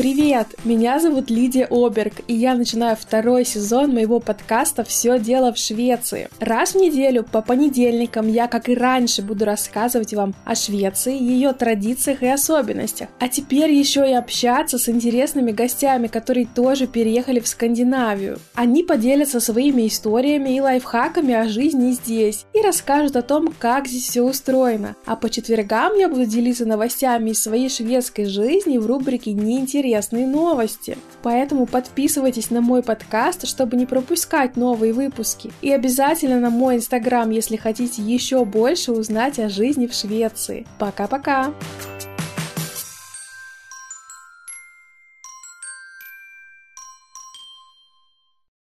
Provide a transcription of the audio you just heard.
Привет! Меня зовут Лидия Оберг, и я начинаю второй сезон моего подкаста «Все дело в Швеции». Раз в неделю по понедельникам я, как и раньше, буду рассказывать вам о Швеции, ее традициях и особенностях. А теперь еще и общаться с интересными гостями, которые тоже переехали в Скандинавию. Они поделятся своими историями и лайфхаками о жизни здесь и расскажут о том, как здесь все устроено. А по четвергам я буду делиться новостями из своей шведской жизни в рубрике «Неинтересно интересные новости. Поэтому подписывайтесь на мой подкаст, чтобы не пропускать новые выпуски. И обязательно на мой инстаграм, если хотите еще больше узнать о жизни в Швеции. Пока-пока!